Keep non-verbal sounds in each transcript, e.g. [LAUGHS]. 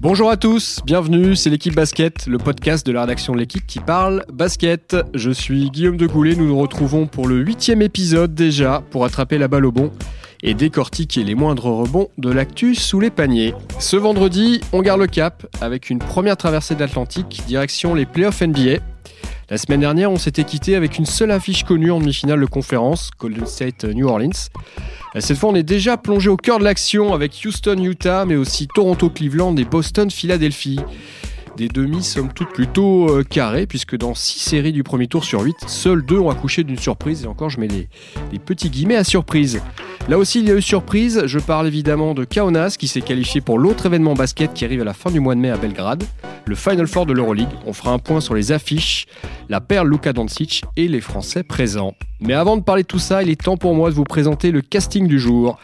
Bonjour à tous, bienvenue, c'est l'équipe basket, le podcast de la rédaction de l'équipe qui parle basket. Je suis Guillaume de Goulet, nous nous retrouvons pour le huitième épisode déjà pour attraper la balle au bon et décortiquer les moindres rebonds de l'actu sous les paniers. Ce vendredi, on garde le cap avec une première traversée de l'Atlantique direction les playoffs NBA. La semaine dernière, on s'était quitté avec une seule affiche connue en demi-finale de conférence, Golden State New Orleans. Cette fois, on est déjà plongé au cœur de l'action avec Houston, Utah, mais aussi Toronto, Cleveland et Boston, Philadelphie. Des demi somme toute plutôt euh, carrés, puisque dans 6 séries du premier tour sur 8, seuls deux ont accouché d'une surprise, et encore je mets des, des petits guillemets à surprise. Là aussi, il y a eu surprise, je parle évidemment de Kaunas qui s'est qualifié pour l'autre événement basket qui arrive à la fin du mois de mai à Belgrade, le Final Four de l'Euroleague. On fera un point sur les affiches, la perle Luka Doncic et les Français présents. Mais avant de parler de tout ça, il est temps pour moi de vous présenter le casting du jour.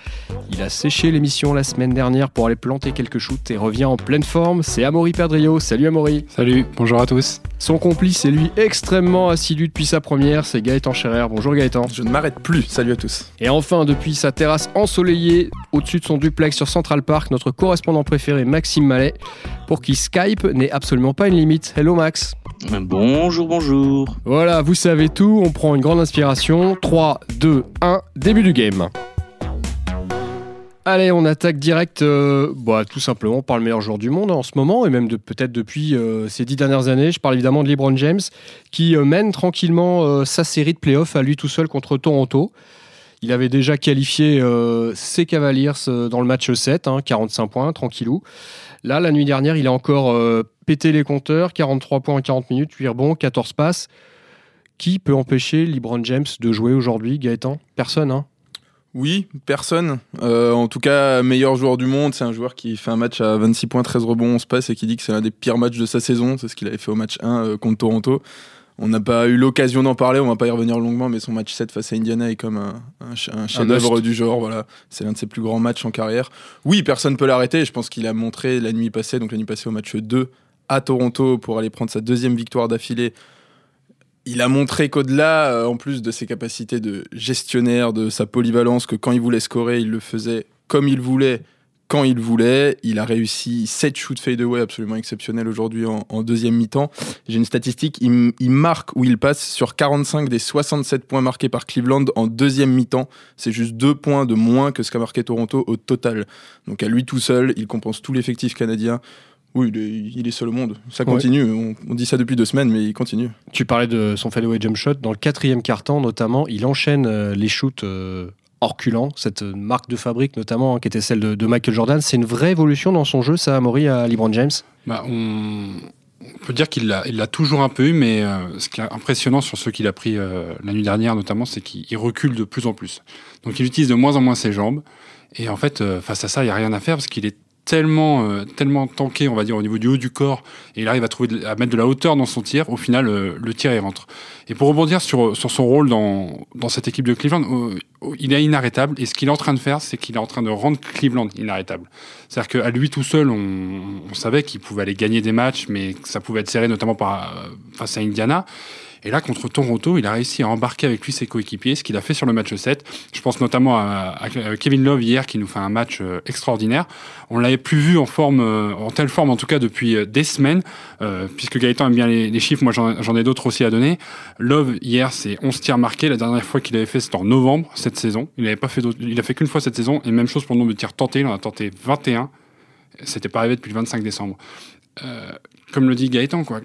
Il a séché l'émission la semaine dernière pour aller planter quelques shoots et revient en pleine forme. C'est Amaury Perdrio. Salut Amaury. Salut, bonjour à tous. Son complice est lui extrêmement assidu depuis sa première, c'est Gaëtan Scherer. Bonjour Gaëtan. Je ne m'arrête plus. Salut à tous. Et enfin, depuis sa terrasse ensoleillée, au-dessus de son duplex sur Central Park, notre correspondant préféré Maxime Mallet, pour qui Skype n'est absolument pas une limite. Hello Max. Bonjour, bonjour. Voilà, vous savez tout, on prend une grande inspiration. 3, 2, 1, début du game. Allez, on attaque direct, euh, bah, tout simplement par le meilleur joueur du monde en ce moment, et même peut-être depuis euh, ces dix dernières années. Je parle évidemment de LeBron James, qui euh, mène tranquillement sa série de playoffs à lui tout seul contre Toronto. Il avait déjà qualifié ses Cavaliers dans le match 7, 45 hein, points, tranquillou. Là, la nuit dernière, il a encore pété les compteurs, 43 points en 40 minutes, 8 rebonds, 14 passes. Qui peut empêcher LeBron James de jouer aujourd'hui, Gaëtan? Personne, hein? Oui, personne. Euh, en tout cas, meilleur joueur du monde. C'est un joueur qui fait un match à 26 points, 13 rebonds, 11 passes et qui dit que c'est l'un des pires matchs de sa saison. C'est ce qu'il avait fait au match 1 euh, contre Toronto. On n'a pas eu l'occasion d'en parler, on va pas y revenir longuement, mais son match 7 face à Indiana est comme un, un, chef-d'œuvre du genre. Voilà, c'est l'un de ses plus grands matchs en carrière. Oui, personne peut l'arrêter. Je pense qu'il a montré la nuit passée, donc la nuit passée au match 2 à Toronto pour aller prendre sa deuxième victoire d'affilée il a montré qu'au-delà, euh, en plus de ses capacités de gestionnaire, de sa polyvalence, que quand il voulait scorer, il le faisait comme il voulait, quand il voulait. Il a réussi 7 shoots fadeaway absolument exceptionnels aujourd'hui en, deuxième mi-temps. J'ai une statistique, il, il, marque ou il passe sur 45 des 67 points marqués par Cleveland en deuxième mi-temps. C'est juste 2 points de moins que ce qu'a marqué Toronto au total. Donc à lui tout seul, il compense tout l'effectif canadien. Oui, il est, seul au monde. Ça continue. On, dit ça depuis deux semaines, mais il continue. Tu parlais de son fadeaway jump shot. Dans le quatrième quart-temps, notamment, il enchaîne euh, les shoots euh, orculents. Cette marque de fabrique, notamment, hein, qui était celle de, Michael Jordan. C'est une vraie évolution dans son jeu, ça, Amaury, à LeBron James? Bah, on... peut dire qu'il l'a toujours un peu eu, mais euh, ce qui est impressionnant sur ceux qu'il a pris la nuit dernière, notamment, c'est qu'il recule de plus en plus. Donc, il utilise de moins en moins ses jambes. Et en fait, face à ça, il n'y a rien à faire parce qu'il est tellement, euh, tellement tanké, on va dire, au niveau du haut du corps, et il arrive à, trouver à mettre de la hauteur dans son tir, au final, euh, le tir, il rentre. Et pour rebondir sur, sur son rôle dans, dans cette équipe de Cleveland, euh, il est inarrêtable, et ce qu'il est en train de faire, c'est qu'il est en train de rendre Cleveland inarrêtable. C'est-à-dire qu'à lui tout seul, on, on savait qu'il pouvait aller gagner des matchs, mais que ça pouvait être serré, notamment par, face à Indiana. Et là, contre Toronto, il a réussi à embarquer avec lui ses coéquipiers, ce qu'il a fait sur le match 7. Je pense notamment à, Kevin Love hier, qui nous fait un match euh, extraordinaire. On l'avait plus vu en forme, euh, en telle forme en tout cas depuis euh, des semaines, puisque Gaëtan aime bien les, chiffres. Moi, j'en ai d'autres aussi à donner. Love hier, c'est 11 tirs marqués. La dernière fois qu'il avait fait, c'était en novembre cette saison. Il n'avait pas fait, il a fait qu'une fois cette saison, et même chose pour le nombre de tirs tentés. Il en a tenté 21. C'était pas arrivé depuis le 25 décembre. comme le dit Gaëtan, quoi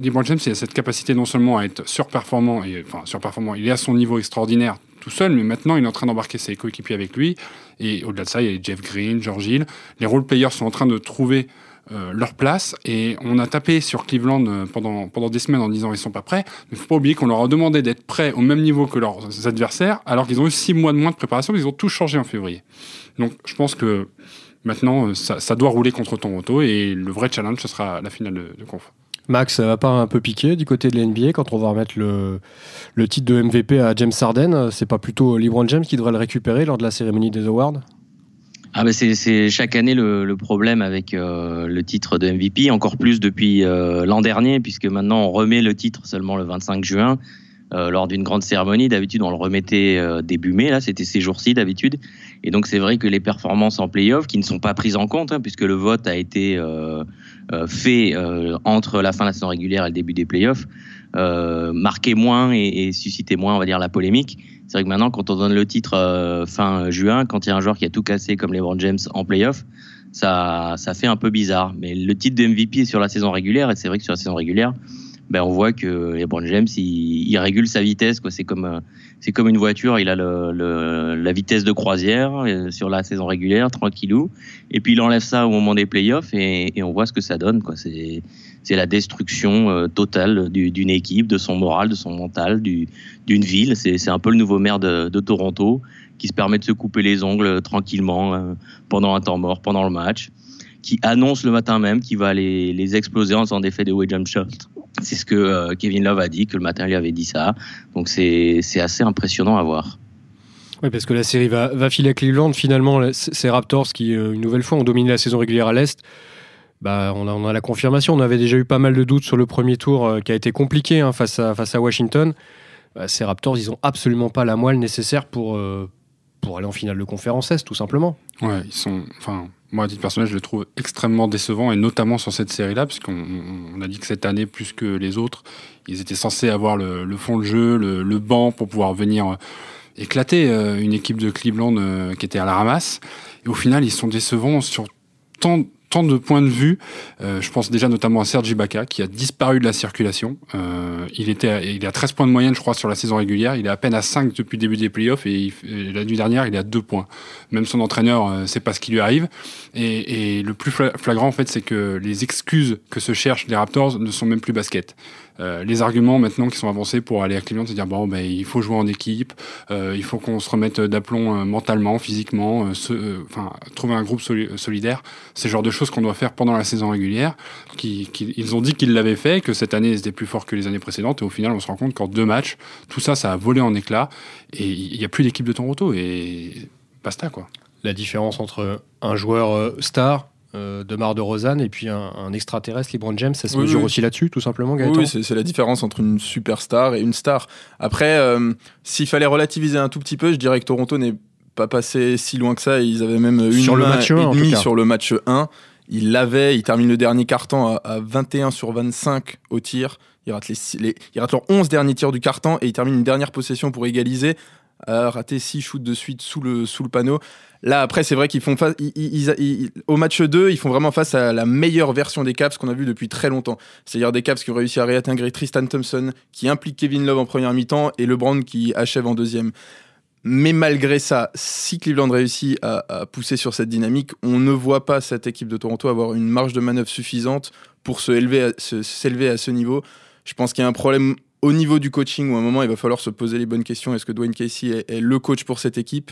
LeBron James, il a cette capacité non seulement à être surperformant, et, enfin surperformant, il est à son niveau extraordinaire tout seul, mais maintenant il est en train d'embarquer ses coéquipiers avec lui. Et au-delà de ça, il y a Jeff Green, George Hill. Les role players sont en train de trouver euh, leur place. Et on a tapé sur Cleveland euh, pendant, pendant des semaines en disant ils sont pas prêts. Mais faut pas oublier qu'on leur a demandé d'être prêts au même niveau que leurs adversaires, alors qu'ils ont eu six mois de moins de préparation, ils ont tout changé en février. Donc je pense que maintenant, euh, ça, doit rouler contre Toronto et le vrai challenge, ce sera la finale de, de conf. Max, ça va pas un peu piquer du côté de l'NBA quand on va remettre le, le titre de MVP à James Harden? C'est pas plutôt LeBron James qui devrait le récupérer lors de la cérémonie des awards? Ah ben c'est chaque année le, problème avec euh, le titre de MVP, encore plus depuis euh, l'an dernier, puisque maintenant on remet le titre seulement le 25 juin. euh, lors d'une grande cérémonie. D'habitude, on le remettait début mai. Là, c'était ces jours-ci d'habitude. Et donc, c'est vrai que les performances en playoff, qui ne sont pas prises en compte, hein, puisque le vote a été fait entre la fin de la saison régulière et le début des playoffs, marquaient moins et, et suscitaient moins, on va dire, la polémique. C'est vrai que maintenant, quand on donne le titre fin juin, quand il y a un joueur qui a tout cassé comme LeBron James en playoff, ça, ça fait un peu bizarre. Mais le titre de MVP est sur la saison régulière, et c'est vrai que sur la saison régulière, ben on voit que LeBron James, il, il régule sa vitesse. C'est comme, c'est comme une voiture, il a le, le, la vitesse de croisière euh, sur la saison régulière, tranquillou. Et puis il enlève ça au moment des playoffs et, et on voit ce que ça donne. Quoi. C'est, c'est la destruction euh, totale d'une équipe, de son moral, de son mental, du, d'une ville. C'est, c'est un peu le nouveau maire de, de Toronto qui se permet de se couper les ongles tranquillement euh, pendant un temps mort, pendant le match, qui annonce le matin même qu'il va les, les exploser en faisant des faits de way jump shot. C'est ce que euh, Kevin Love a dit, que le matin il lui avait dit ça. Donc c'est assez impressionnant à voir. Oui, parce que la série va, va filer à Cleveland. Finalement, ces Raptors qui, euh, une nouvelle fois, ont dominé la saison régulière à l'Est. Bah, on, a, on a la confirmation. On avait déjà eu pas mal de doutes sur le premier tour qui a été compliqué hein, face, à, face à Washington. Bah, ces Raptors, ils n'ont absolument pas la moelle nécessaire pour, pour aller en finale de conférence Est, tout simplement. Ouais, ils sont. Enfin, moi, à titre personnel, je le trouve extrêmement décevant, et notamment sur cette série-là, puisqu'on on a dit que cette année, plus que les autres, ils étaient censés avoir le, fond de jeu, le, le, banc pour pouvoir venir euh, éclater euh, une équipe de Cleveland euh, qui était à la ramasse. Et au final, ils sont décevants sur tant, de points de vue. Euh, je pense déjà notamment à Sergi Baca, qui a disparu de la circulation. Euh, il, était à, il a 13 points de moyenne, je crois, sur la saison régulière. Il est à peine à 5 depuis le début des playoffs et, la nuit dernière, il est à 2 points. Même son entraîneur euh, sait pas ce qui lui arrive. Et, et le plus flagrant, en fait, c'est que les excuses que se cherchent les Raptors ne sont même plus basket. Euh, les arguments maintenant qui sont avancés pour aller à Cleveland, c'est dire bon, ben, il faut jouer en équipe, euh, il faut qu'on se remette d'aplomb euh, mentalement, physiquement, enfin trouver un groupe solidaire. C'est le genre de choses qu'on doit faire pendant la saison régulière. Qui, qui ils ont dit qu'ils l'avaient fait, que cette année c'était plus fort que les années précédentes, et au final on se rend compte qu'en deux matchs, tout ça, ça a volé en éclats, et il n'y a plus d'équipe de Toronto, et basta quoi. La différence entre un joueur star euh, de Mar de Rosanne et puis un, extraterrestre, LeBron James, ça se mesure aussi là-dessus, tout simplement, Gaëtan Oui, c'est la différence entre une superstar et une star. Après, euh, s'il fallait relativiser un tout petit peu, je dirais que Toronto n'est pas passé si loin que ça. Ils avaient même une sur le match 1, sur le match 1. Il l'avait, il termine le dernier carton à, 21 sur 25 au tir. Les, il rate leurs 11 derniers tirs du carton et il termine une dernière possession pour égaliser. A raté 6 shoots de suite sous le, sous le panneau. Là, après, c'est vrai qu'ils font face. au match 2, ils font vraiment face à la meilleure version des Caps qu'on a vu depuis très longtemps. C'est-à-dire des Caps qui ont réussi à réintégrer Tristan Thompson, qui implique Kevin Love en première mi-temps, et LeBron qui achève en deuxième. Mais malgré ça, si Cleveland réussit à, pousser sur cette dynamique, on ne voit pas cette équipe de Toronto avoir une marge de manœuvre suffisante pour s'élever à, se, à ce niveau. Je pense qu'il y a un problème au niveau du coaching où à un moment il va falloir se poser les bonnes questions. Est-ce que Dwayne Casey est, le coach pour cette équipe?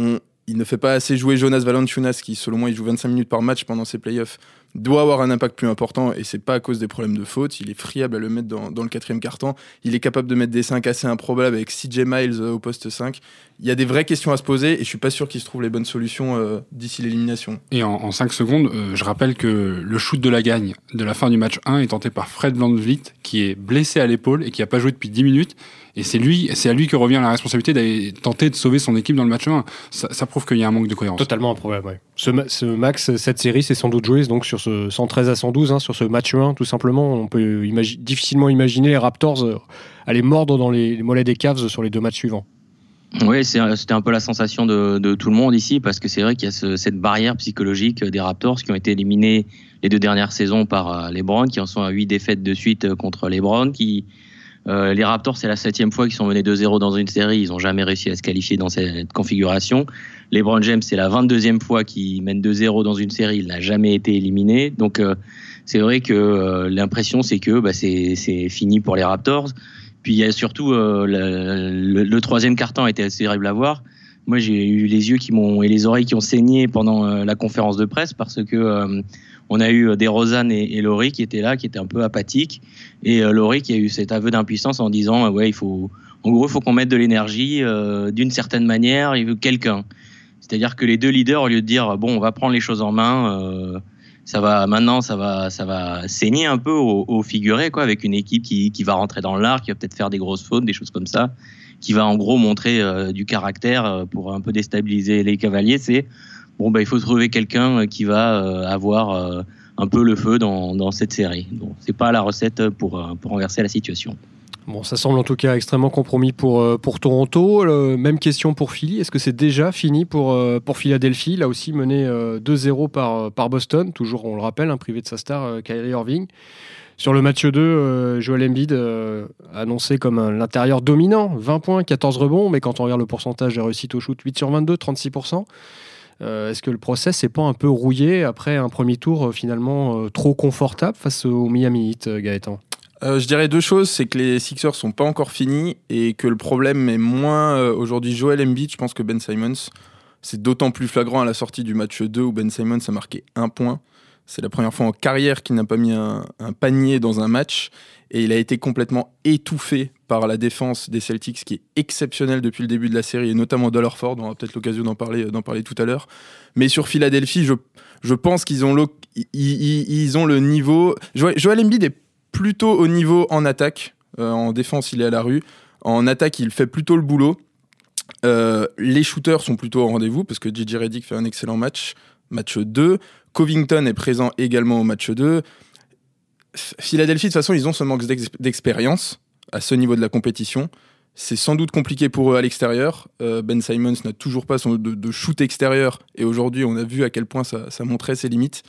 Il ne fait pas assez jouer Jonas Valanciunas, qui selon moi il joue 25 minutes par match pendant ses playoffs, doit avoir un impact plus important et c'est pas à cause des problèmes de faute. Il est friable à le mettre dans, le quatrième carton. Il est capable de mettre des 5 assez improbables avec CJ Miles euh, au poste 5. Il y a des vraies questions à se poser et je suis pas sûr qu'il se trouve les bonnes solutions euh, d'ici l'élimination. Et en, 5 secondes, euh, je rappelle que le shoot de la gagne de la fin du match 1 est tenté par Fred VanVleet qui est blessé à l'épaule et qui a pas joué depuis 10 minutes et c'est lui, c'est à lui que revient la responsabilité d'aller tenter de sauver son équipe dans le match 1. Ça, prouve qu'il y a un manque de cohérence. Totalement improbable, ouais. Ce, ce, max, cette série, c'est sans doute joué donc sur ce 113 à 112, hein, sur ce match 1, tout simplement. On peut difficilement imaginer les Raptors euh, aller mordre dans les, mollets des Cavs sur les deux matchs suivants. Oui, c'était un peu la sensation de, tout le monde ici, parce que c'est vrai qu'il y a cette barrière psychologique des Raptors qui ont été éliminés les deux dernières saisons par euh, les Browns, qui en sont à huit défaites de suite euh, contre les Browns, qui, euh, les Raptors, c'est la septième fois qu'ils sont menés 2-0 dans une série. Ils n'ont jamais réussi à se qualifier dans cette configuration. Les Brown James, c'est la 22e fois qu'ils mènent 2-0 dans une série. Il n'a jamais été éliminé. Donc, euh, c'est vrai que euh, l'impression, c'est que bah, c'est fini pour les Raptors. Puis, il y a surtout le, le, troisième carton été assez terrible à voir. Moi, j'ai eu les yeux qui m'ont et les oreilles qui ont saigné pendant la conférence de presse parce que on a eu euh, des Rosanne et, Laurie qui étaient là, qui étaient un peu apathiques. Et euh, Laurie qui a eu cet aveu d'impuissance en disant, euh, ouais, il faut, en gros, il faut qu'on mette de l'énergie d'une certaine manière, il veut quelqu'un. C'est-à-dire que les deux leaders, au lieu de dire, bon, on va prendre les choses en main, ça va maintenant, ça va, ça va saigner un peu au, figuré, quoi, avec une équipe qui, qui va rentrer dans l'art, qui va peut-être faire des grosses fautes, des choses comme ça, qui va en gros montrer du caractère pour un peu déstabiliser les cavaliers. C'est bon, bah, il faut trouver quelqu'un euh, qui va avoir un peu le feu dans, dans cette série. Bon, c'est pas la recette pour, pour renverser la situation. Bon, ça semble en tout cas extrêmement compromis pour, euh, pour Toronto. même question pour Philly. Est-ce que c'est déjà fini pour, euh, pour Philadelphie? Là aussi mené 2-0 euh, par, par Boston. Toujours, on le rappelle, un privé de sa star, Kyrie Irving. Sur le match 2, Joel Embiid annoncé comme l'intérieur dominant. 20 points, 14 rebonds. Mais quand on regarde le pourcentage de réussite au shoot, 8 sur 22, 36%. Est-ce que le process n'est pas un peu rouillé après un premier tour finalement trop confortable face au Miami Heat, Gaëtan? Euh, je dirais deux choses, c'est que les Sixers sont pas encore finis et que le problème est moins euh, aujourd'hui Joel Embiid, je pense que Ben Simons. C'est d'autant plus flagrant à la sortie du match 2 où Ben Simons a marqué un point. C'est la première fois en carrière qu'il n'a pas mis un, panier dans un match et il a été complètement étouffé par la défense des Celtics qui est exceptionnelle depuis le début de la série et notamment Dollarford, on aura peut-être l'occasion d'en parler, d'en parler tout à l'heure. Mais sur Philadelphie, je, je pense qu'ils ont, ils, ont le niveau. Joel Embiid est plutôt au niveau en attaque. Euh, en défense, il est à la rue. En attaque, il fait plutôt le boulot. Euh, les shooters sont plutôt au rendez-vous parce que JJ Redick fait un excellent match, match 2. Covington est présent également au match 2. Philadelphie, de toute façon, ils ont ce manque d'expérience à ce niveau de la compétition. C'est sans doute compliqué pour eux à l'extérieur. Euh, ben Simons n'a toujours pas son, de, shoot extérieur et aujourd'hui, on a vu à quel point ça, ça montrait ses limites.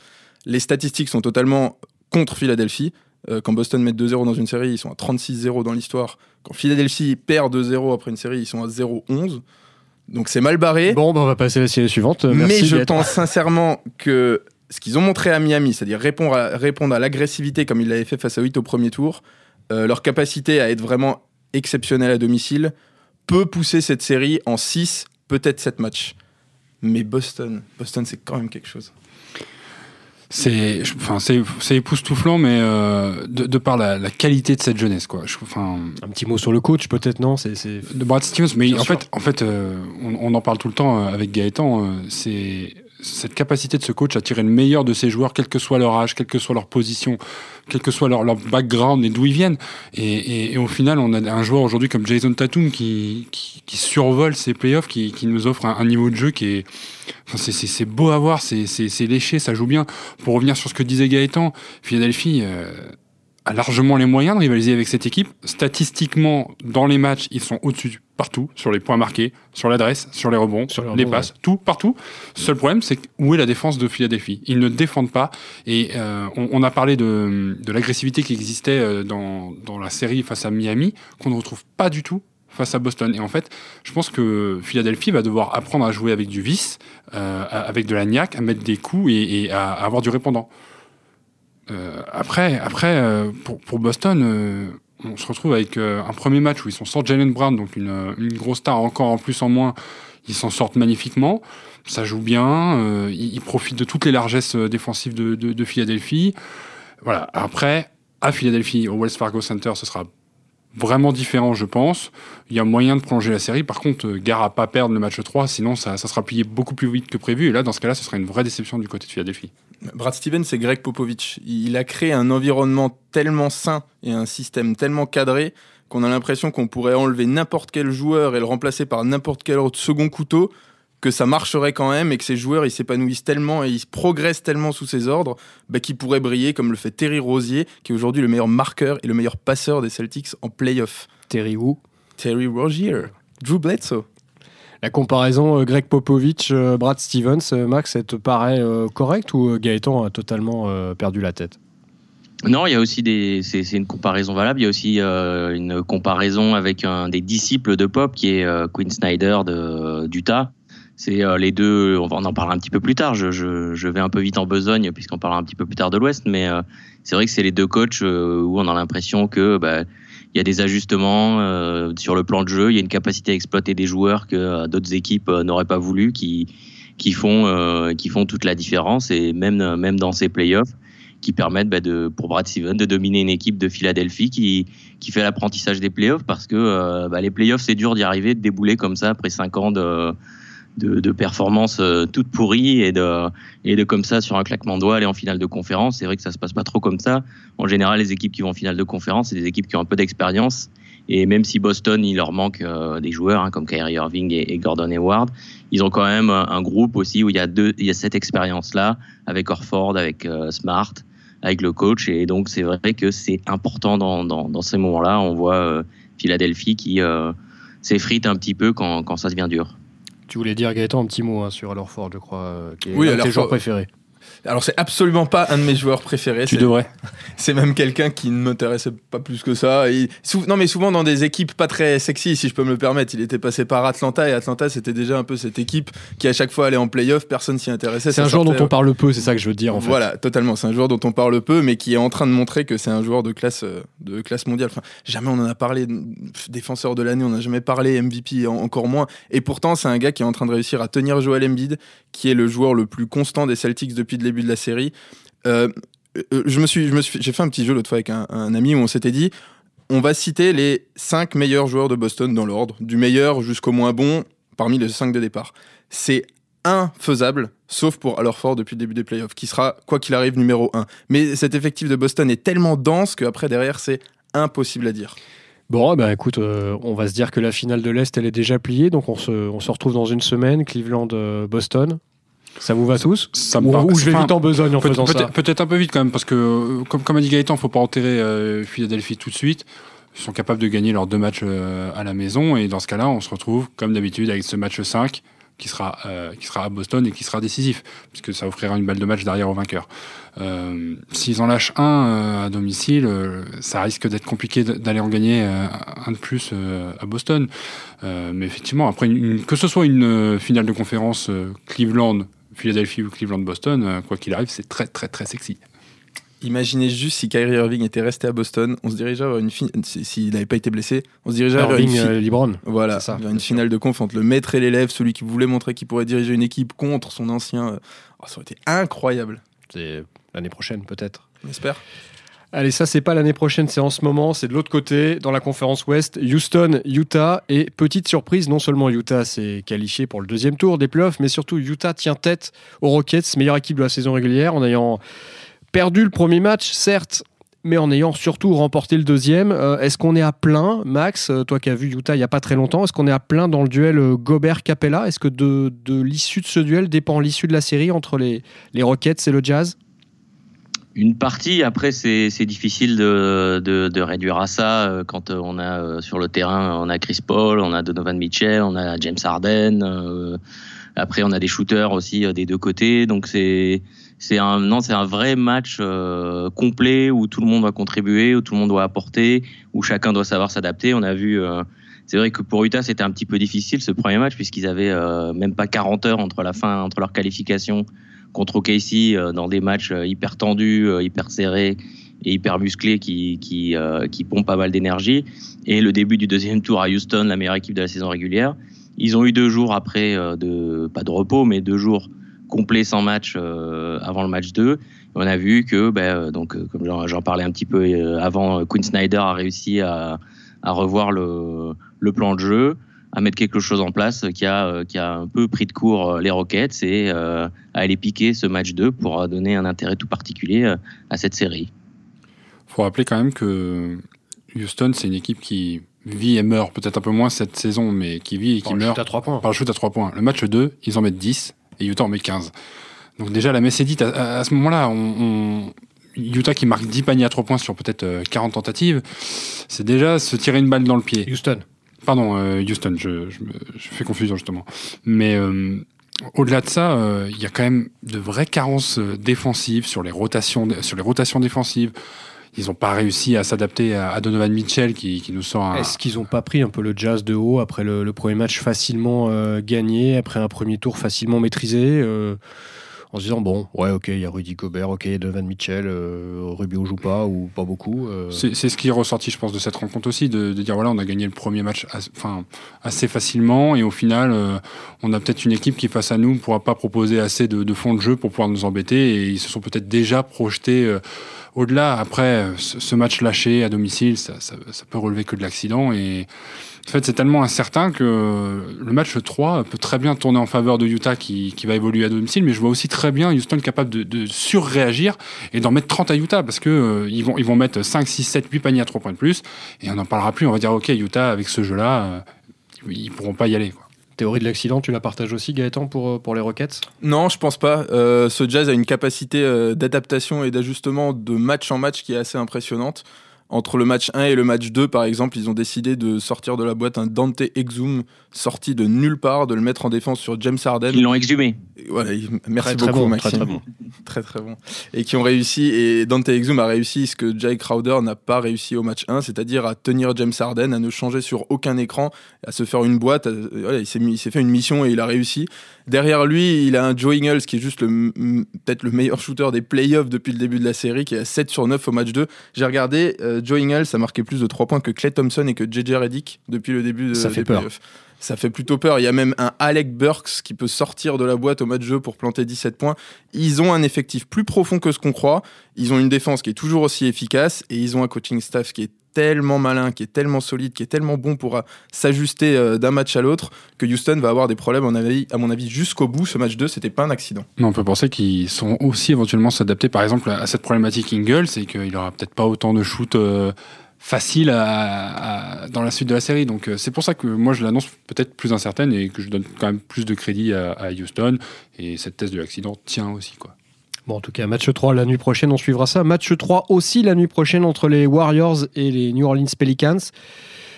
Les statistiques sont totalement contre Philadelphie. Euh, quand Boston met 2-0 dans une série, ils sont à 36-0 dans l'histoire. Quand Philadelphie perd 2-0 après une série, ils sont à 0-11. Donc c'est mal barré. Bon, bah, on va passer à la série suivante. Mais je pense sincèrement que ce qu'ils ont montré à Miami, c'est-à-dire répondre à, répondre à l'agressivité comme ils l'avaient fait face à 8 au premier tour, euh, leur capacité à être vraiment exceptionnelle à domicile, peut pousser cette série en 6, peut-être 7 matchs. Mais Boston, Boston c'est quand même quelque chose. C'est enfin c'est époustouflant mais euh, de, de, par la, la, qualité de cette jeunesse quoi. Enfin un petit mot sur le coach peut-être non? C'est de Brad Stevens mais en fait en fait euh, on, on, en parle tout le temps avec Gaëtan c'est cette capacité de ce coach à tirer le meilleur de ses joueurs, quel que soit leur âge, quelle que soit leur position, quel que soit leur, leur background et d'où ils viennent. Et, et, au final, on a un joueur aujourd'hui comme Jason Tatum qui, qui, qui, survole ces playoffs, qui, qui nous offre un, niveau de jeu qui est. Enfin, c'est beau à voir, c'est léché, ça joue bien. Pour revenir sur ce que disait Gaëtan, Philadelphie. Euh, a largement les moyens de rivaliser avec cette équipe. Statistiquement, dans les matchs, ils sont au-dessus partout, sur les points marqués, sur l'adresse, sur les rebonds, sur les, passes, tout, partout. Seul problème, c'est où est la défense de Philadelphie? Ils ne défendent pas. Et euh, on, a parlé de, de l'agressivité qui existait euh, dans, dans la série face à Miami, qu'on ne retrouve pas du tout face à Boston. Et en fait, je pense que Philadelphie va devoir apprendre à jouer avec du vice, euh, avec de la niaque, à mettre des coups et, et à, avoir du répondant. Euh, après, après euh, pour, pour, Boston, euh, on se retrouve avec un premier match où ils sont sans Jalen Brown, donc une, une, grosse star encore en plus en moins. Ils s'en sortent magnifiquement. Ça joue bien. ils, profitent de toutes les largesses défensives de, de, de, Philadelphie. Voilà. Après, à Philadelphie, au Wells Fargo Center, ce sera vraiment différent, je pense. Il y a moyen de prolonger la série. Par contre, gare à pas perdre le match 3, sinon ça, ça sera plié beaucoup plus vite que prévu. Et là, dans ce cas-là, ce sera une vraie déception du côté de Philadelphie. Brad Stevens, c'est Greg Popovich. Il a créé un environnement tellement sain et un système tellement cadré qu'on a l'impression qu'on pourrait enlever n'importe quel joueur et le remplacer par n'importe quel autre second couteau, que ça marcherait quand même et que ces joueurs ils s'épanouissent tellement et ils progressent tellement sous ses ordres bah, qu'ils pourraient briller comme le fait Terry Rosier, qui est aujourd'hui le meilleur marqueur et le meilleur passeur des Celtics en playoff. Terry où Terry Rozier. Drew Bledsoe. La comparaison euh, Greg Popovich, euh, Brad Stevens, euh, Max, ça te paraît correct ou Gaëtan a totalement perdu la tête? Non, il y a aussi des, c'est, une comparaison valable. Il y a aussi une comparaison avec un des disciples de Pop qui est Quinn Snyder de, d'Utah. C'est les deux. On, en parler un petit peu plus tard. Je, je, vais un peu vite en besogne puisqu'on parlera un petit peu plus tard de l'Ouest, mais c'est vrai que c'est les deux coachs où on a l'impression que bah, il y a des ajustements euh, sur le plan de jeu, il y a une capacité à exploiter des joueurs que euh, d'autres équipes euh, n'auraient pas voulu, qui qui font qui font toute la différence et même même dans ces playoffs qui permettent bah, de pour Brad Steven de dominer une équipe de Philadelphie qui qui fait l'apprentissage des playoffs parce que bah, les playoffs c'est dur d'y arriver de débouler comme ça après cinq ans de de, de performances euh, toutes pourries et de, et de comme ça sur un claquement de doigts aller en finale de conférence. C'est vrai que ça se passe pas trop comme ça. En général, les équipes qui vont en finale de conférence, c'est des équipes qui ont un peu d'expérience. Et même si Boston, il leur manque euh, des joueurs hein, comme Kyrie Irving et, Gordon Hayward, ils ont quand même un groupe aussi où il y a deux, il y a cette expérience-là avec Orford, avec euh, Smart, avec le coach. Et donc c'est vrai que c'est important dans, dans, dans, ces moments-là. On voit euh, Philadelphie qui s'effrite un petit peu quand, quand ça devient dur. Tu voulais dire Gaëtan un petit mot hein, sur Alorford, je crois, euh, qui est Oui, un de tes joueurs préférés. Alors c'est absolument pas un de mes joueurs préférés. Tu c'est- devrais. [LAUGHS] C'est même quelqu'un qui ne m'intéressait pas plus que ça. Sou- non, mais souvent dans des équipes pas très sexy, si je peux me le permettre. Il était passé par Atlanta et Atlanta, c'était déjà un peu cette équipe qui à chaque fois allait en playoff, personne s'y intéressait. C'est un joueur dont on parle peu, c'est ça que je veux dire en fait. Voilà, totalement. C'est un joueur dont on parle peu, mais qui est en train de montrer que c'est un joueur de classe, euh, de classe mondiale. Enfin, jamais on en a parlé. Défenseur de l'année, on n'a jamais parlé. MVP, en- encore moins. Et pourtant, c'est un gars qui est en train de réussir à tenir Joel Embiid, qui est le joueur le plus constant des Celtics depuis le début de la série. Euh, euh, je me suis, j'ai fait un petit jeu l'autre fois avec un, ami où on s'était dit, on va citer les 5 meilleurs joueurs de Boston dans l'ordre, du meilleur jusqu'au moins bon, parmi les 5 de départ. C'est infaisable, sauf pour Alorford depuis le début des playoffs, qui sera, quoi qu'il arrive, numéro 1. Mais cet effectif de Boston est tellement dense qu'après, derrière, c'est impossible à dire. Bon, eh ben écoute, euh, on va se dire que la finale de l'Est, elle est déjà pliée, donc on se, on se retrouve dans une semaine, Cleveland-Boston. Ça vous va tous Ça me Ou, ou je vais vite en besogne en Peut- faisant ça Peut-être un peu vite quand même, parce que euh, comme, comme a dit Gaëtan, faut pas enterrer euh, Philadelphie tout de suite. Ils sont capables de gagner leurs deux matchs euh, à la maison, et dans ce cas-là, on se retrouve comme d'habitude avec ce match 5 qui sera, euh, qui sera à Boston et qui sera décisif, puisque ça offrira une balle de match derrière au vainqueur. Euh, S'ils en lâchent un euh, à domicile, euh, ça risque d'être compliqué d'aller en gagner euh, un de plus euh, à Boston. Euh, mais effectivement, après, une- une- que ce soit une finale de conférence euh, Cleveland, Philadelphie ou Cleveland-Boston, euh, quoi qu'il arrive, c'est très très très sexy. Imaginez juste si Kyrie Irving était resté à Boston, on se dirigeait vers une finale, s'il n'avait pas été blessé, on se dirigeait vers une, Irving, fi- euh, LeBron. voilà, ça, vers une finale de conf entre le maître et l'élève, celui qui voulait montrer qu'il pourrait diriger une équipe contre son ancien. euh, oh, ça aurait été incroyable, C'est l'année prochaine peut-être. j'espère. Allez, ça c'est pas l'année prochaine, c'est en ce moment, c'est de l'autre côté, dans la conférence Ouest, Houston, Utah, et petite surprise, non seulement Utah s'est qualifié pour le deuxième tour des playoffs, mais surtout Utah tient tête aux Rockets, meilleure équipe de la saison régulière, en ayant perdu le premier match, certes, mais en ayant surtout remporté le deuxième. Euh, est-ce qu'on est à plein, Max, euh, toi qui as vu Utah il n'y a pas très longtemps, est-ce qu'on est à plein dans le duel euh, Gobert-Capella Est-ce que de, l'issue de ce duel dépend l'issue de la série entre les Rockets et le Jazz? Une partie, après, c'est difficile de, de, de réduire à ça euh, quand euh, on a euh, sur le terrain, on a Chris Paul, on a Donovan Mitchell, on a James Harden. après, on a des shooters aussi des deux côtés. Donc, c'est un, non, un vrai match euh, complet où tout le monde doit contribuer, où tout le monde doit apporter, où chacun doit savoir s'adapter. On a vu. c'est vrai que pour Utah, c'était un petit peu difficile ce premier match puisqu'ils avaient même pas 40 heures entre la fin, entre leur qualification contre OKC euh, dans des matchs euh, hyper tendus, euh, hyper serrés et hyper musclés qui, qui, qui pompent pas mal d'énergie. Et le début du deuxième tour à Houston, la meilleure équipe de la saison régulière. Ils ont eu deux jours après, de, pas de repos, mais deux jours complets sans match avant le match 2. Et on a vu que, ben, donc, comme j'en- parlais un petit peu avant, Quinn Snyder a réussi à, à revoir le, le plan de jeu, à mettre quelque chose en place qui a, euh, qui a un peu pris de court euh, les Rockets et euh, à aller piquer ce match 2 pour donner un intérêt tout particulier à cette série. faut rappeler quand même que Houston, c'est une équipe qui vit et meurt, peut-être un peu moins cette saison, mais qui vit et qui Par le meurt shoot à trois points. par le shoot à 3 points. Le match 2, ils en mettent 10 et Utah en met 15. Donc déjà, la messe est dite. À, à- à ce moment-là, on, on- Utah qui marque 10 paniers à 3 points sur peut-être euh, 40 tentatives, c'est déjà se tirer une balle dans le pied. Houston. Pardon, euh, Houston, je, fais confusion justement. Mais euh, au-delà de ça, euh, il y a quand même de vraies carences défensives sur les rotations, sur les rotations défensives. Ils n'ont pas réussi à s'adapter à, Donovan Mitchell qui, nous sort Est-ce qu'ils n'ont pas pris un peu le jazz de haut après le, premier match facilement gagné, après un premier tour facilement maîtrisé en se disant bon, ouais, ok, il y a Rudy Gobert, ok, Donovan Mitchell, euh, Rubio joue pas ou pas beaucoup. euh, C'est ce qui est ressorti, je pense, de cette rencontre aussi, de, de dire voilà, on a gagné le premier match as- enfin, assez facilement et au final, euh, on a peut-être une équipe qui, face à nous, ne pourra pas proposer assez de, de fond de jeu pour pouvoir nous embêter et ils se sont peut-être déjà projetés euh, au-delà, après, ce match lâché à domicile, ça, ça, ça peut relever que de l'accident. Et en fait, c'est tellement incertain que le match 3 peut très bien tourner en faveur de Utah qui, qui va évoluer à domicile, mais je vois aussi très bien Houston capable de, de surréagir et d'en mettre 30 à Utah parce que euh, ils, vont, ils vont mettre 5, 6, 7, 8 paniers à 3 points de plus et on n'en parlera plus. On va dire, OK, Utah, avec ce jeu-là, euh, ils pourront pas y aller. Quoi. Théorie de l'accident, tu la partages aussi, Gaëtan, pour, euh, pour les Rockets? Non, je pense pas. Euh, ce Jazz a une capacité euh, d'adaptation et d'ajustement de match en match qui est assez impressionnante. Entre le match 1 et le match 2, par exemple, ils ont décidé de sortir de la boîte un Dante Exum sorti de nulle part, de le mettre en défense sur James Harden. Ils l'ont exhumé. Et Voilà, il- merci Très, très beaucoup, bon, Maxime. très, très bon. [LAUGHS] Très très bon. Et qui ont réussi, et Dante Exum a réussi ce que Jay Crowder n'a pas réussi au match 1, c'est-à-dire à tenir James Harden, à ne changer sur aucun écran, à se faire une boîte. à- voilà, il s'est mis- il s'est fait une mission et il a réussi. Derrière lui, il a un Joe Ingles qui est juste peut-être le meilleur shooter des playoffs depuis le début de la série, qui est à 7 sur 9 au match 2. J'ai regardé, euh, Joe Ingles a marqué plus de 3 points que Clay Thompson et que JJ Redick depuis le début de, Ça fait des peur. playoffs. Ça fait plutôt peur. Il y a même un Alec Burks qui peut sortir de la boîte au match 2 pour planter 17 points. Ils ont un effectif plus profond que ce qu'on croit. Ils ont une défense qui est toujours aussi efficace et ils ont un coaching staff qui est tellement malin, qui est tellement solide, qui est tellement bon pour euh, s'ajuster euh, d'un match à l'autre que Houston va avoir des problèmes, à mon avis, jusqu'au bout. Ce match 2, c'était pas un accident. On peut penser qu'ils sont aussi éventuellement s'adapter, par exemple, à cette problématique Ingles, c'est qu'il aura peut-être pas autant de shoot euh, facile à- à- dans la suite de la série. Donc c'est pour ça que moi je l'annonce peut-être plus incertaine et que je donne quand même plus de crédit à, à Houston. Et cette thèse de l'accident tient aussi. Quoi. Bon, en tout cas, match 3 la nuit prochaine, on suivra ça. Match 3 aussi la nuit prochaine entre les Warriors et les New Orleans Pelicans.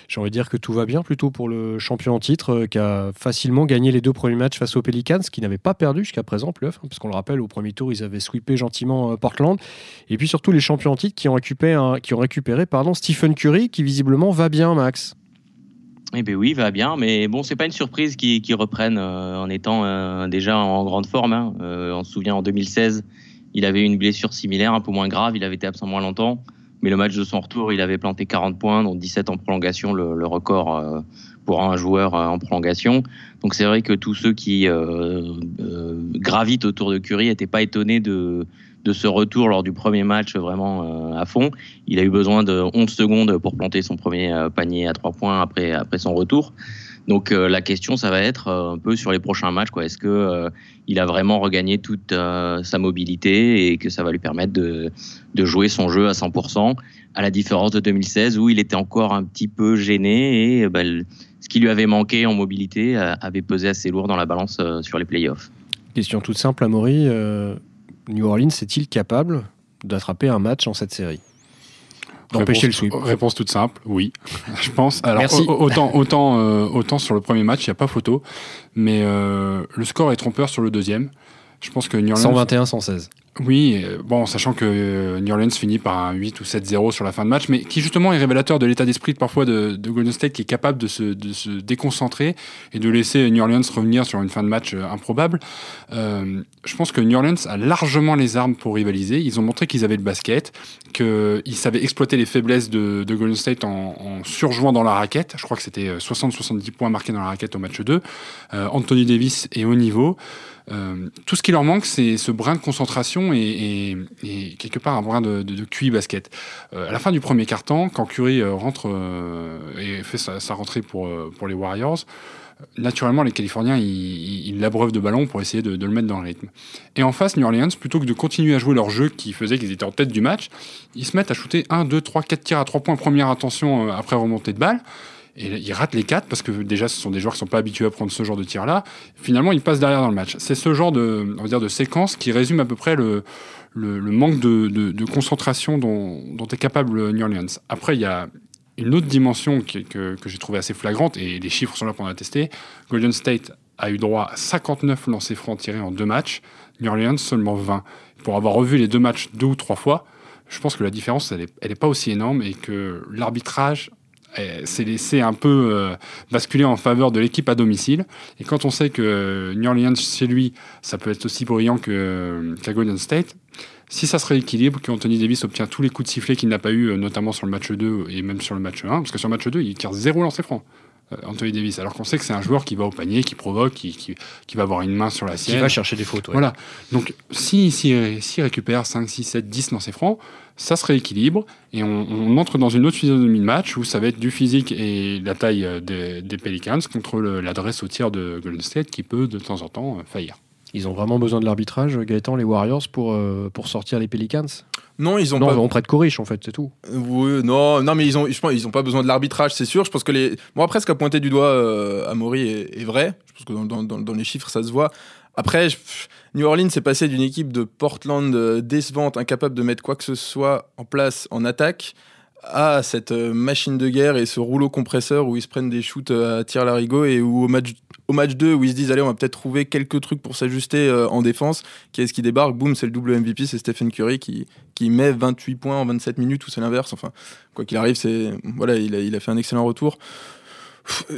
J'ai envie de dire que tout va bien plutôt pour le champion en titre euh, qui a facilement gagné les deux premiers matchs face aux Pelicans, qui n'avaient pas perdu jusqu'à présent, playoff, hein, parce qu'on le rappelle, au premier tour, ils avaient sweepé gentiment euh, Portland. Et puis surtout les champions en titre qui ont récupéré, qui ont récupéré pardon, Stephen Curry, qui visiblement va bien, Max. Eh bien oui, va bien, mais bon, c'est pas une surprise qu'ils qu'ils reprennent euh, en étant euh, déjà en grande forme. hein. Euh, on se souvient en 2016, il avait eu une blessure similaire, un peu moins grave, il avait été absent moins longtemps, mais le match de son retour, il avait planté 40 points, dont 17 en prolongation, le, le record pour un joueur en prolongation. Donc c'est vrai que tous ceux qui euh, euh, gravitent autour de Curry n'étaient pas étonnés de, de ce retour lors du premier match vraiment euh, à fond. Il a eu besoin de 11 secondes pour planter son premier euh, panier à 3 points après, après son retour. Donc euh, la question, ça va être un peu sur les prochains matchs. Est-ce que il a vraiment regagné toute sa mobilité et que ça va lui permettre de, de jouer son jeu à 100%, à la différence de 2016 où il était encore un petit peu gêné et bah, ce qui lui avait manqué en mobilité avait pesé assez lourd dans la balance sur les playoffs. Question toute simple, Amaury. New Orleans est-il capable d'attraper un match en cette série? D'empêcher le sweep Réponse toute simple, oui. [LAUGHS] je pense. Alors, Merci. au- autant, autant, euh, autant sur le premier match, il n'y a pas photo, mais euh, le score est trompeur sur le deuxième. Je pense que New Orleans. 121-116. Oui, euh, bon, sachant que euh, New Orleans finit par un 8 ou 7-0 sur la fin de match, mais qui justement est révélateur de l'état d'esprit parfois de, de Golden State qui est capable de se, déconcentrer et de laisser New Orleans revenir sur une fin de match euh, improbable. Je pense que New Orleans a largement les armes pour rivaliser. Ils ont montré qu'ils avaient le basket, qu'ils savaient exploiter les faiblesses de, de Golden State en, surjouant dans la raquette. Je crois que c'était euh, 60-70 points marqués dans la raquette au match 2. Euh, Anthony Davis est au niveau. Euh, tout ce qui leur manque, c'est ce brin de concentration et, et- et quelque part un brin de, de, de QI basket. Euh, à la fin du premier quart-temps, quand Curry euh, rentre euh, et fait sa, sa rentrée pour, pour les Warriors, naturellement, les Californiens, ils, l'abreuvent de ballon pour essayer de, de le mettre dans le rythme. Et en face, New Orleans, plutôt que de continuer à jouer leur jeu qui faisait qu'ils étaient en tête du match, ils se mettent à shooter 1, 2, 3, 4 tirs à 3 points première intention euh, après remontée de balle. Et ils ratent les quatre parce que déjà, ce sont des joueurs qui sont pas habitués à prendre ce genre de tir-là. Finalement, ils passent derrière dans le match. C'est ce genre de, on va dire, de séquence qui résume à peu près le, le, le manque de, de- de concentration dont, dont est capable New Orleans. Après, il y a une autre dimension qui- que, que j'ai trouvé assez flagrante, et les chiffres sont là pour l'attester. Golden State a eu droit à 59 lancers francs tirés en deux matchs, New Orleans seulement 20. Pour avoir revu les deux matchs deux ou trois fois, je pense que la différence, elle n'est elle est pas aussi énorme et que l'arbitrage s'est laissé un peu euh, basculer en faveur de l'équipe à domicile. Et quand on sait que New Orleans, chez lui, ça peut être aussi brillant que, qu'à Golden State, si ça se rééquilibre, qu'Anthony Davis obtient tous les coups de sifflet qu'il n'a pas eu, euh, notamment sur le match 2 et même sur le match 1, parce que sur le match 2, il tire zéro lancer franc. Euh, Anthony Davis. Alors qu'on sait que c'est un joueur qui va au panier, qui provoque, qui, qui, qui va avoir une main sur la Qui sienne. va chercher des fautes. ouais. Voilà. Donc, si, si, si récupère 5, 6, 7, 10 dans ses francs, ça se rééquilibre et on, on entre dans une autre physionomie de match où ça va être du physique et la taille euh, des, des Pelicans contre l'adresse au tir de Golden State qui peut de temps en temps euh, faillir. Ils ont vraiment besoin de l'arbitrage, Gaëtan, les Warriors, pour, euh, pour sortir les Pelicans Non, ils ont Non, pas. on prête Coriche, en fait, c'est tout. Oui, non, non, mais ils ont, je pense, ils ont pas besoin de l'arbitrage, c'est sûr. Je pense que les, bon après, ce qu'a pointé du doigt euh, Amaury est, est vrai. Je pense que dans, dans- les chiffres, ça se voit. Après, je- New Orleans est passé d'une équipe de Portland euh, décevante, incapable de mettre quoi que ce soit en place en attaque, à cette euh, machine de guerre et ce rouleau compresseur où ils se prennent des shoots euh, à tir larigot et où au match, au match 2 où ils se disent allez on va peut-être trouver quelques trucs pour s'ajuster euh, en défense qui est-ce qui débarque boum c'est le double MVP c'est Stephen Curry qui, qui met 28 points en 27 minutes ou c'est l'inverse enfin quoi qu'il arrive c'est voilà il a, fait un excellent retour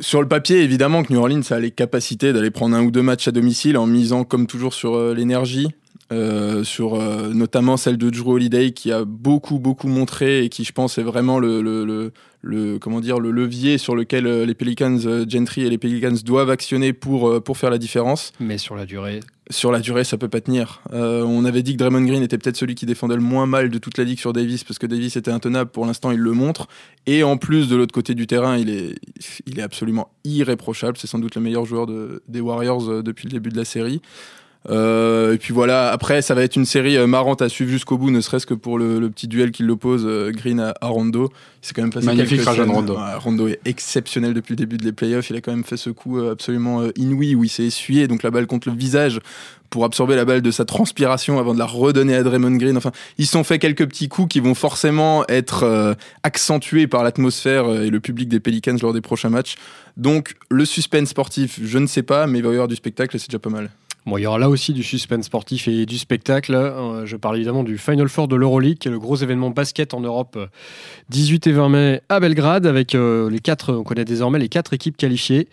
sur le papier évidemment que New Orleans a les capacités d'aller prendre un ou deux matchs à domicile en misant comme toujours sur euh, l'énergie euh, sur euh, notamment celle de Drew Holiday qui a beaucoup beaucoup montré et qui je pense est vraiment le, le- comment dire le levier sur lequel euh, les Pelicans euh, Gentry et les Pelicans doivent actionner pour, euh, pour faire la différence Mais sur la durée, sur la durée, ça peut pas tenir. Euh, on avait dit que Draymond Green était peut-être celui qui défendait le moins mal de toute la ligue sur Davis parce que Davis était intenable. Pour l'instant, il le montre. Et en plus, de l'autre côté du terrain, il est, il est absolument irréprochable. C'est sans doute le meilleur joueur de- des Warriors depuis le début de la série. Euh, et puis voilà, après, ça va être une série euh, marrante à suivre jusqu'au bout, ne serait-ce que pour le, le petit duel qui l'oppose, euh, Green à, à Rondo. C'est quand même passé Magnifique scènes. Rondo. Ouais, Rondo est exceptionnel depuis le début des playoffs. Il a quand même fait ce coup absolument inouï où il s'est essuyé donc la balle contre le visage pour absorber la balle de sa transpiration avant de la redonner à Draymond Green. Enfin, ils se sont fait quelques petits coups qui vont forcément être euh, accentués par l'atmosphère et le public des Pelicans lors des prochains matchs. Donc, le suspense sportif, je ne sais pas, mais il va y avoir du spectacle et c'est déjà pas mal. Bon, il y aura là aussi du suspense sportif et du spectacle. Euh, je parle évidemment du Final Four de l'Euroleague, qui est le gros événement basket en Europe, euh, 18 et 20 mai à Belgrade, avec euh, les quatre, on connaît désormais les quatre équipes qualifiées.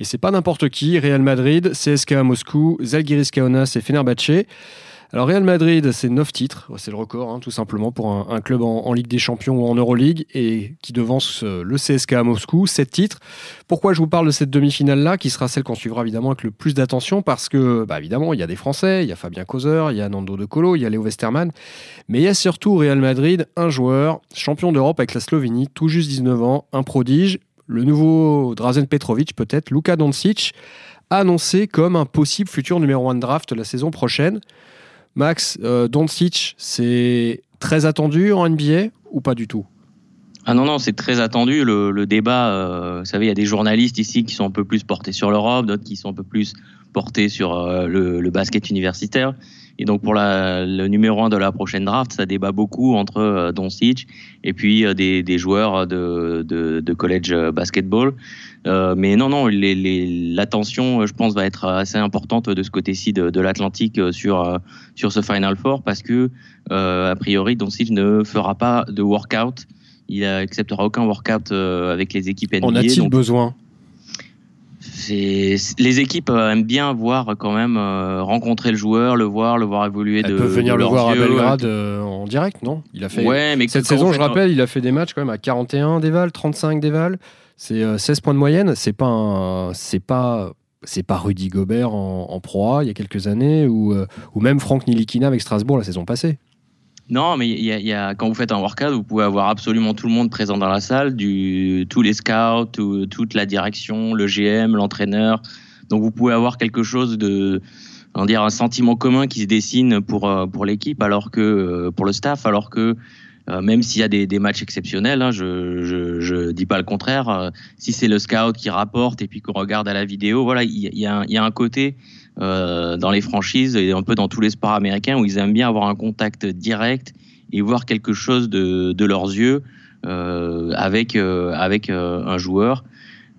Et c'est pas n'importe qui Real Madrid, CSKA Moscou, Zalgiris Kaunas et Fenerbahçe. Alors Real Madrid, c'est 9 titres, c'est le record hein, tout simplement pour un, club en, Ligue des Champions ou en Euroleague et qui devance euh, le CSKA Moscou, 7 titres. Pourquoi je vous parle de cette demi-finale-là, qui sera celle qu'on suivra évidemment avec le plus d'attention? Parce que, bah, évidemment, il y a des Français, il y a Fabien Causeur, il y a Nando De Colo, il y a Léo Westermann, mais il y a surtout Real Madrid un joueur, champion d'Europe avec la Slovénie, tout juste 19 ans, un prodige, le nouveau Drazen Petrovic peut-être, Luka Doncic, annoncé comme un possible futur numéro 1 de draft la saison prochaine. Max, euh, Doncic, c'est très attendu en NBA ou pas du tout? Ah non, non, c'est très attendu. Le, débat, euh, vous savez, il y a des journalistes ici qui sont un peu plus portés sur l'Europe, d'autres qui sont un peu plus portés sur euh, le, basket universitaire. Et donc, pour le numéro un de la prochaine draft, ça débat beaucoup entre euh, Doncic et puis euh, des, joueurs de, college basketball. Euh, mais non, non, les- euh, je pense, va être assez importante de ce côté-ci de, de l'Atlantique euh, sur, sur ce Final Four parce que, a priori, Doncic ne fera pas de workout. Il acceptera aucun workout avec les équipes NBA. En a-t-il donc besoin? Les équipes aiment bien voir quand même euh, rencontrer le joueur, le voir, le voir évoluer Elle de peut venir de le voir à. Belgrade euh, en direct, non? Il a fait Ouais, mais cette saison, je rappelle, il a fait des matchs quand même à 41 déval, 35 déval. C'est euh, 16 points de moyenne. C'est pas, c'est pas, c'est pas Rudy Gobert en, en Pro A il y a quelques années ou, euh, ou même Franck Nilikina avec Strasbourg la saison passée. Non, mais y a, quand vous faites un workout, vous pouvez avoir absolument tout le monde présent dans la salle, du, tous les scouts, tout- toute la direction, le GM, l'entraîneur. Donc vous pouvez avoir quelque chose de, on dire, un sentiment commun qui se dessine pour euh, pour l'équipe, alors que euh, pour le staff, alors que euh, même s'il y a des, matchs exceptionnels, hein, je, je dis pas le contraire. euh, si c'est le scout qui rapporte et puis qu'on regarde à la vidéo, voilà, il y, a- un- côté euh, dans les franchises et un peu dans tous les sports américains où ils aiment bien avoir un contact direct et voir quelque chose de, leurs yeux avec, avec un joueur.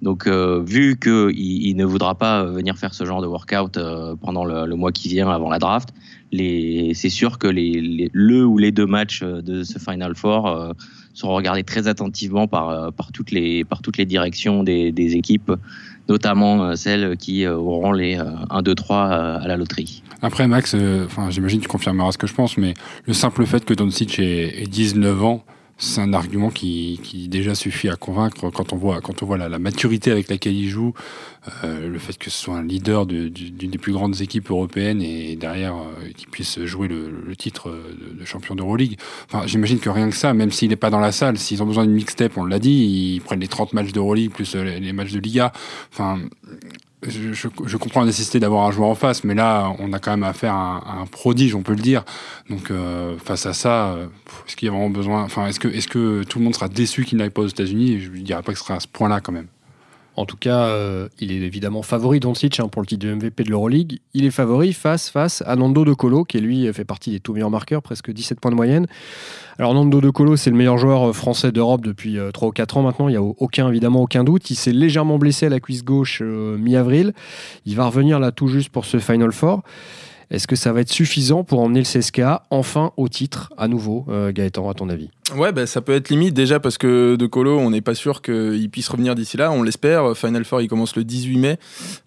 Donc, vu qu'il il ne voudra pas venir faire ce genre de workout pendant le mois qui vient avant la draft, c'est sûr que le ou les deux matchs euh, de ce Final Four euh, seront regardés très attentivement par, euh, par, toutes, les, par toutes les directions des, des équipes, notamment celles qui auront les euh, 1, 2, 3 euh, à la loterie. Après, Max, j'imagine que tu confirmeras ce que je pense, mais le simple fait que Doncic ait 19 ans, c'est un argument qui, qui, déjà suffit à convaincre quand on voit, quand on voit la, maturité avec laquelle il joue, euh, le fait que ce soit un leader d'une des plus grandes équipes européennes et derrière euh, qu'il puisse jouer le, titre de, champion d'Euroleague. Enfin, j'imagine que rien que ça, même s'il n'est pas dans la salle, s'ils ont besoin d'une mixtape, on l'a dit, ils prennent les 30 matchs d'Euroleague plus les, les matchs de Liga. Enfin, je, je, comprends la nécessité d'avoir un joueur en face, mais là, on a quand même affaire à un, un prodige, on peut le dire. Donc, euh, face à ça, euh, est-ce qu'il y a vraiment besoin Enfin, est-ce que, est-ce que tout le monde sera déçu qu'il n'aille pas aux États-Unis? Je ne dirais pas que ce sera à ce point-là, quand même. En tout cas, euh, il est évidemment favori Doncic hein, pour le titre de MVP de l'Euroleague. Il est favori face à Nando De Colo, qui lui fait partie des tout meilleurs marqueurs, presque 17 points de moyenne. Alors Nando De Colo, c'est le meilleur joueur euh, français d'Europe depuis 3 euh, ou 4 ans maintenant. Il n'y a aucun, évidemment aucun doute. Il s'est légèrement blessé à la cuisse gauche mi-avril. Il va revenir là tout juste pour ce Final Four. Est-ce que ça va être suffisant pour emmener le CSKA enfin au titre à nouveau, Gaëtan, à ton avis? Ouais, bah, ça peut être limite déjà parce que De Colo, on n'est pas sûr qu'il puisse revenir d'ici là. On l'espère. Final Four, il commence le 18 mai.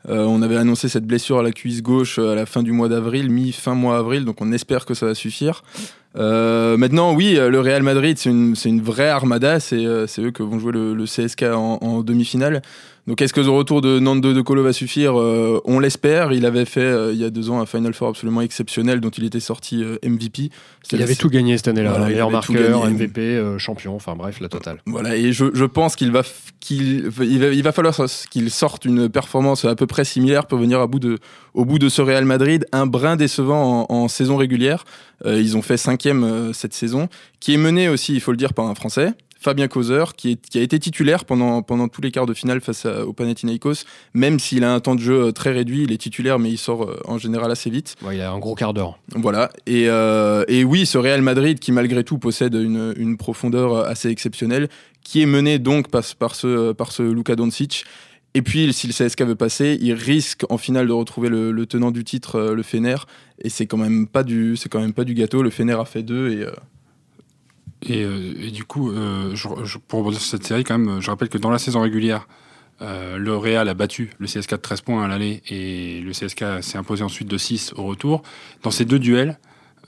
Euh, on avait annoncé cette blessure à la cuisse gauche euh, à la fin du mois d'avril, mi-fin mois avril. Donc on espère que ça va suffire. Euh, maintenant, oui, le Real Madrid, c'est une, une, vraie armada. C'est eux que vont jouer le, CSK en, demi-finale. Donc, est-ce que le retour de Nando de Colo va suffire On l'espère. Il avait fait il y a deux ans un Final Four absolument exceptionnel dont il était sorti MVP. Il avait tout gagné cette année-là. Voilà, meilleur marqueur, MVP. Euh, champion, enfin bref, la totale. Voilà, et je, je pense qu'il va, qu'il il va, il va falloir qu'il sorte une performance à peu près similaire pour venir à bout de, au bout de ce Real Madrid, un brin décevant en, saison régulière. Euh, ils ont fait cinquième euh, cette saison, qui est mené aussi, il faut le dire, par un Français. Fabien Causeur, qui, qui, a été titulaire pendant, pendant tous les quarts de finale face au Panathinaikos, même s'il a un temps de jeu euh, très réduit, il est titulaire, mais il sort euh, en général assez vite. il a un gros quart d'heure. Voilà. Et, euh, et, oui, ce Real Madrid, qui malgré tout possède une, une profondeur assez exceptionnelle, qui est mené donc par, par, ce, par ce Luka Doncic. Et puis, si le CSK veut passer, il risque en finale de retrouver le, tenant du titre, le Fener. Et c'est quand même pas du, c'est quand même pas du gâteau. Le Fener a fait deux et euh, et, du coup, euh, pour rebondir sur cette série, quand même, je rappelle que dans la saison régulière, euh, le Real a battu le CSK de 13 points à l'aller et le CSK s'est imposé ensuite de 6 au retour. Dans ces deux duels,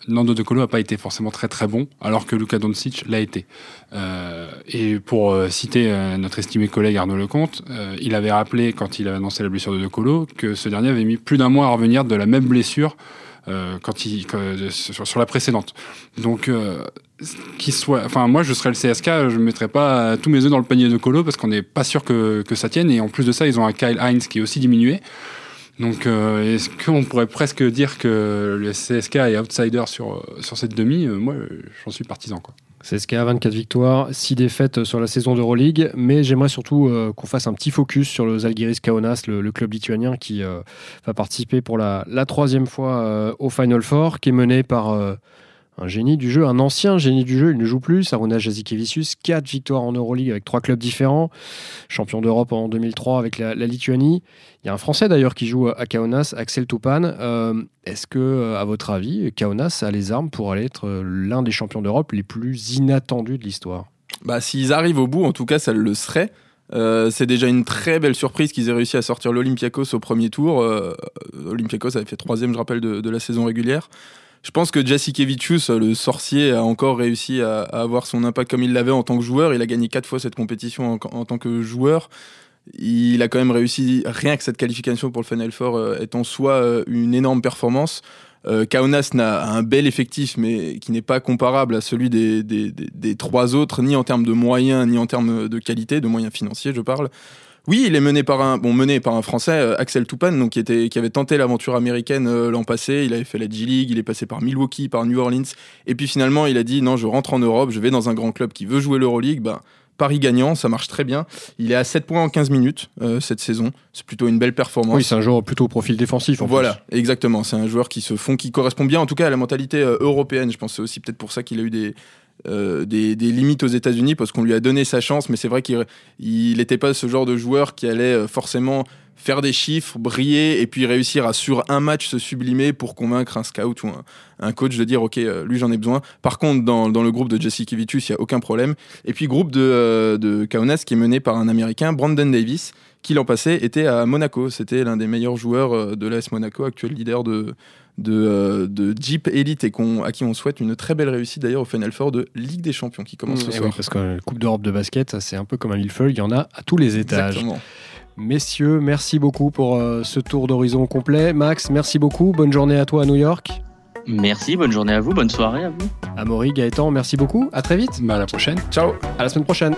Nando De Colo n'a pas été forcément très très bon, alors que Luka Doncic l'a été. et pour citer notre estimé collègue Arnaud Lecomte, il avait rappelé quand il avait annoncé la blessure de De Colo que ce dernier avait mis plus d'un mois à revenir de la même blessure quand il, sur, la précédente. Donc qui soit, enfin moi je serais le CSK, je ne mettrais pas tous mes œufs dans le panier de Colo parce qu'on n'est pas sûr que, que, ça tienne et en plus de ça ils ont un Kyle Heinz qui est aussi diminué. Donc euh, est-ce qu'on pourrait presque dire que le CSK est outsider sur, sur cette demi? Moi j'en suis partisan quoi. CSK a 24 victoires, 6 défaites sur la saison d'Euroleague, mais j'aimerais surtout euh, qu'on fasse un petit focus sur le Zalgiris Kaunas, le, club lituanien qui euh, va participer pour la troisième fois au Final Four, qui est mené par un génie du jeu, un ancien génie du jeu, il ne joue plus, Saruna Jazikevicius, 4 victoires en Euroleague avec trois clubs différents, champion d'Europe en 2003 avec la, Lituanie. Il y a un Français d'ailleurs qui joue à Kaunas, Axel Topan. Euh, est-ce que, euh, à votre avis, Kaunas a les armes pour aller être euh, l'un des champions d'Europe les plus inattendus de l'histoire? Bah, S'ils arrivent au bout, en tout cas, ça le serait. c'est déjà une très belle surprise qu'ils aient réussi à sortir l'Olympiakos au premier tour. L'Olympiakos avait fait troisième, je rappelle, de la saison régulière. Je pense que Jasikevicius, le sorcier, a encore réussi à, avoir son impact comme il l'avait en tant que joueur. Il a gagné quatre fois cette compétition en, tant que joueur. Il a quand même réussi, rien que cette qualification pour le Final Four euh, est en soi euh, une énorme performance. Euh, Kaunas n'a un bel effectif, mais qui n'est pas comparable à celui des, trois autres, ni en termes de moyens, ni en termes de qualité, de moyens financiers, je parle. Oui, il est mené par un bon mené par un Français, euh, Axel Toupane, donc qui était qui avait tenté l'aventure américaine euh, l'an passé. Il avait fait la G League, il est passé par Milwaukee, par New Orleans, et puis finalement il a dit non, je rentre en Europe, je vais dans un grand club qui veut jouer l'Euroleague. Ben, Paris gagnant, ça marche très bien. Il est à 7 points en 15 minutes euh, cette saison. C'est plutôt une belle performance. Oui, c'est un joueur plutôt au profil défensif. En voilà, exactement. C'est un joueur qui se font, qui correspond bien en tout cas à la mentalité européenne. Je pense c'est aussi peut-être pour ça qu'il a eu des, euh, des, limites aux États-Unis parce qu'on lui a donné sa chance, mais c'est vrai qu'il n'était pas ce genre de joueur qui allait euh, forcément faire des chiffres, briller et puis réussir à sur un match se sublimer pour convaincre un scout ou un, coach de dire ok euh, lui j'en ai besoin. Par contre dans, dans le groupe de Jesse Kivicius il y a aucun problème. Et puis groupe de, de Kaunas qui est mené par un Américain Brandon Davis qui l'an passé était à Monaco. C'était l'un des meilleurs joueurs de l'AS Monaco, actuel leader de, de, euh, de Jeep Elite et qu'on- à qui on souhaite une très belle réussite d'ailleurs au Final Four de Ligue des Champions qui commence ce Eh oui, soir. parce que la Coupe d'Europe de basket, ça, c'est un peu comme un millefeuille, il y en a à tous les étages. Exactement. Messieurs, merci beaucoup pour euh, ce tour d'horizon complet. Max, merci beaucoup. Bonne journée à toi à New York. Merci, bonne journée à vous, bonne soirée à vous. Amaury, Gaëtan, merci beaucoup. À très vite. Bah, à la prochaine. Ciao À la semaine prochaine.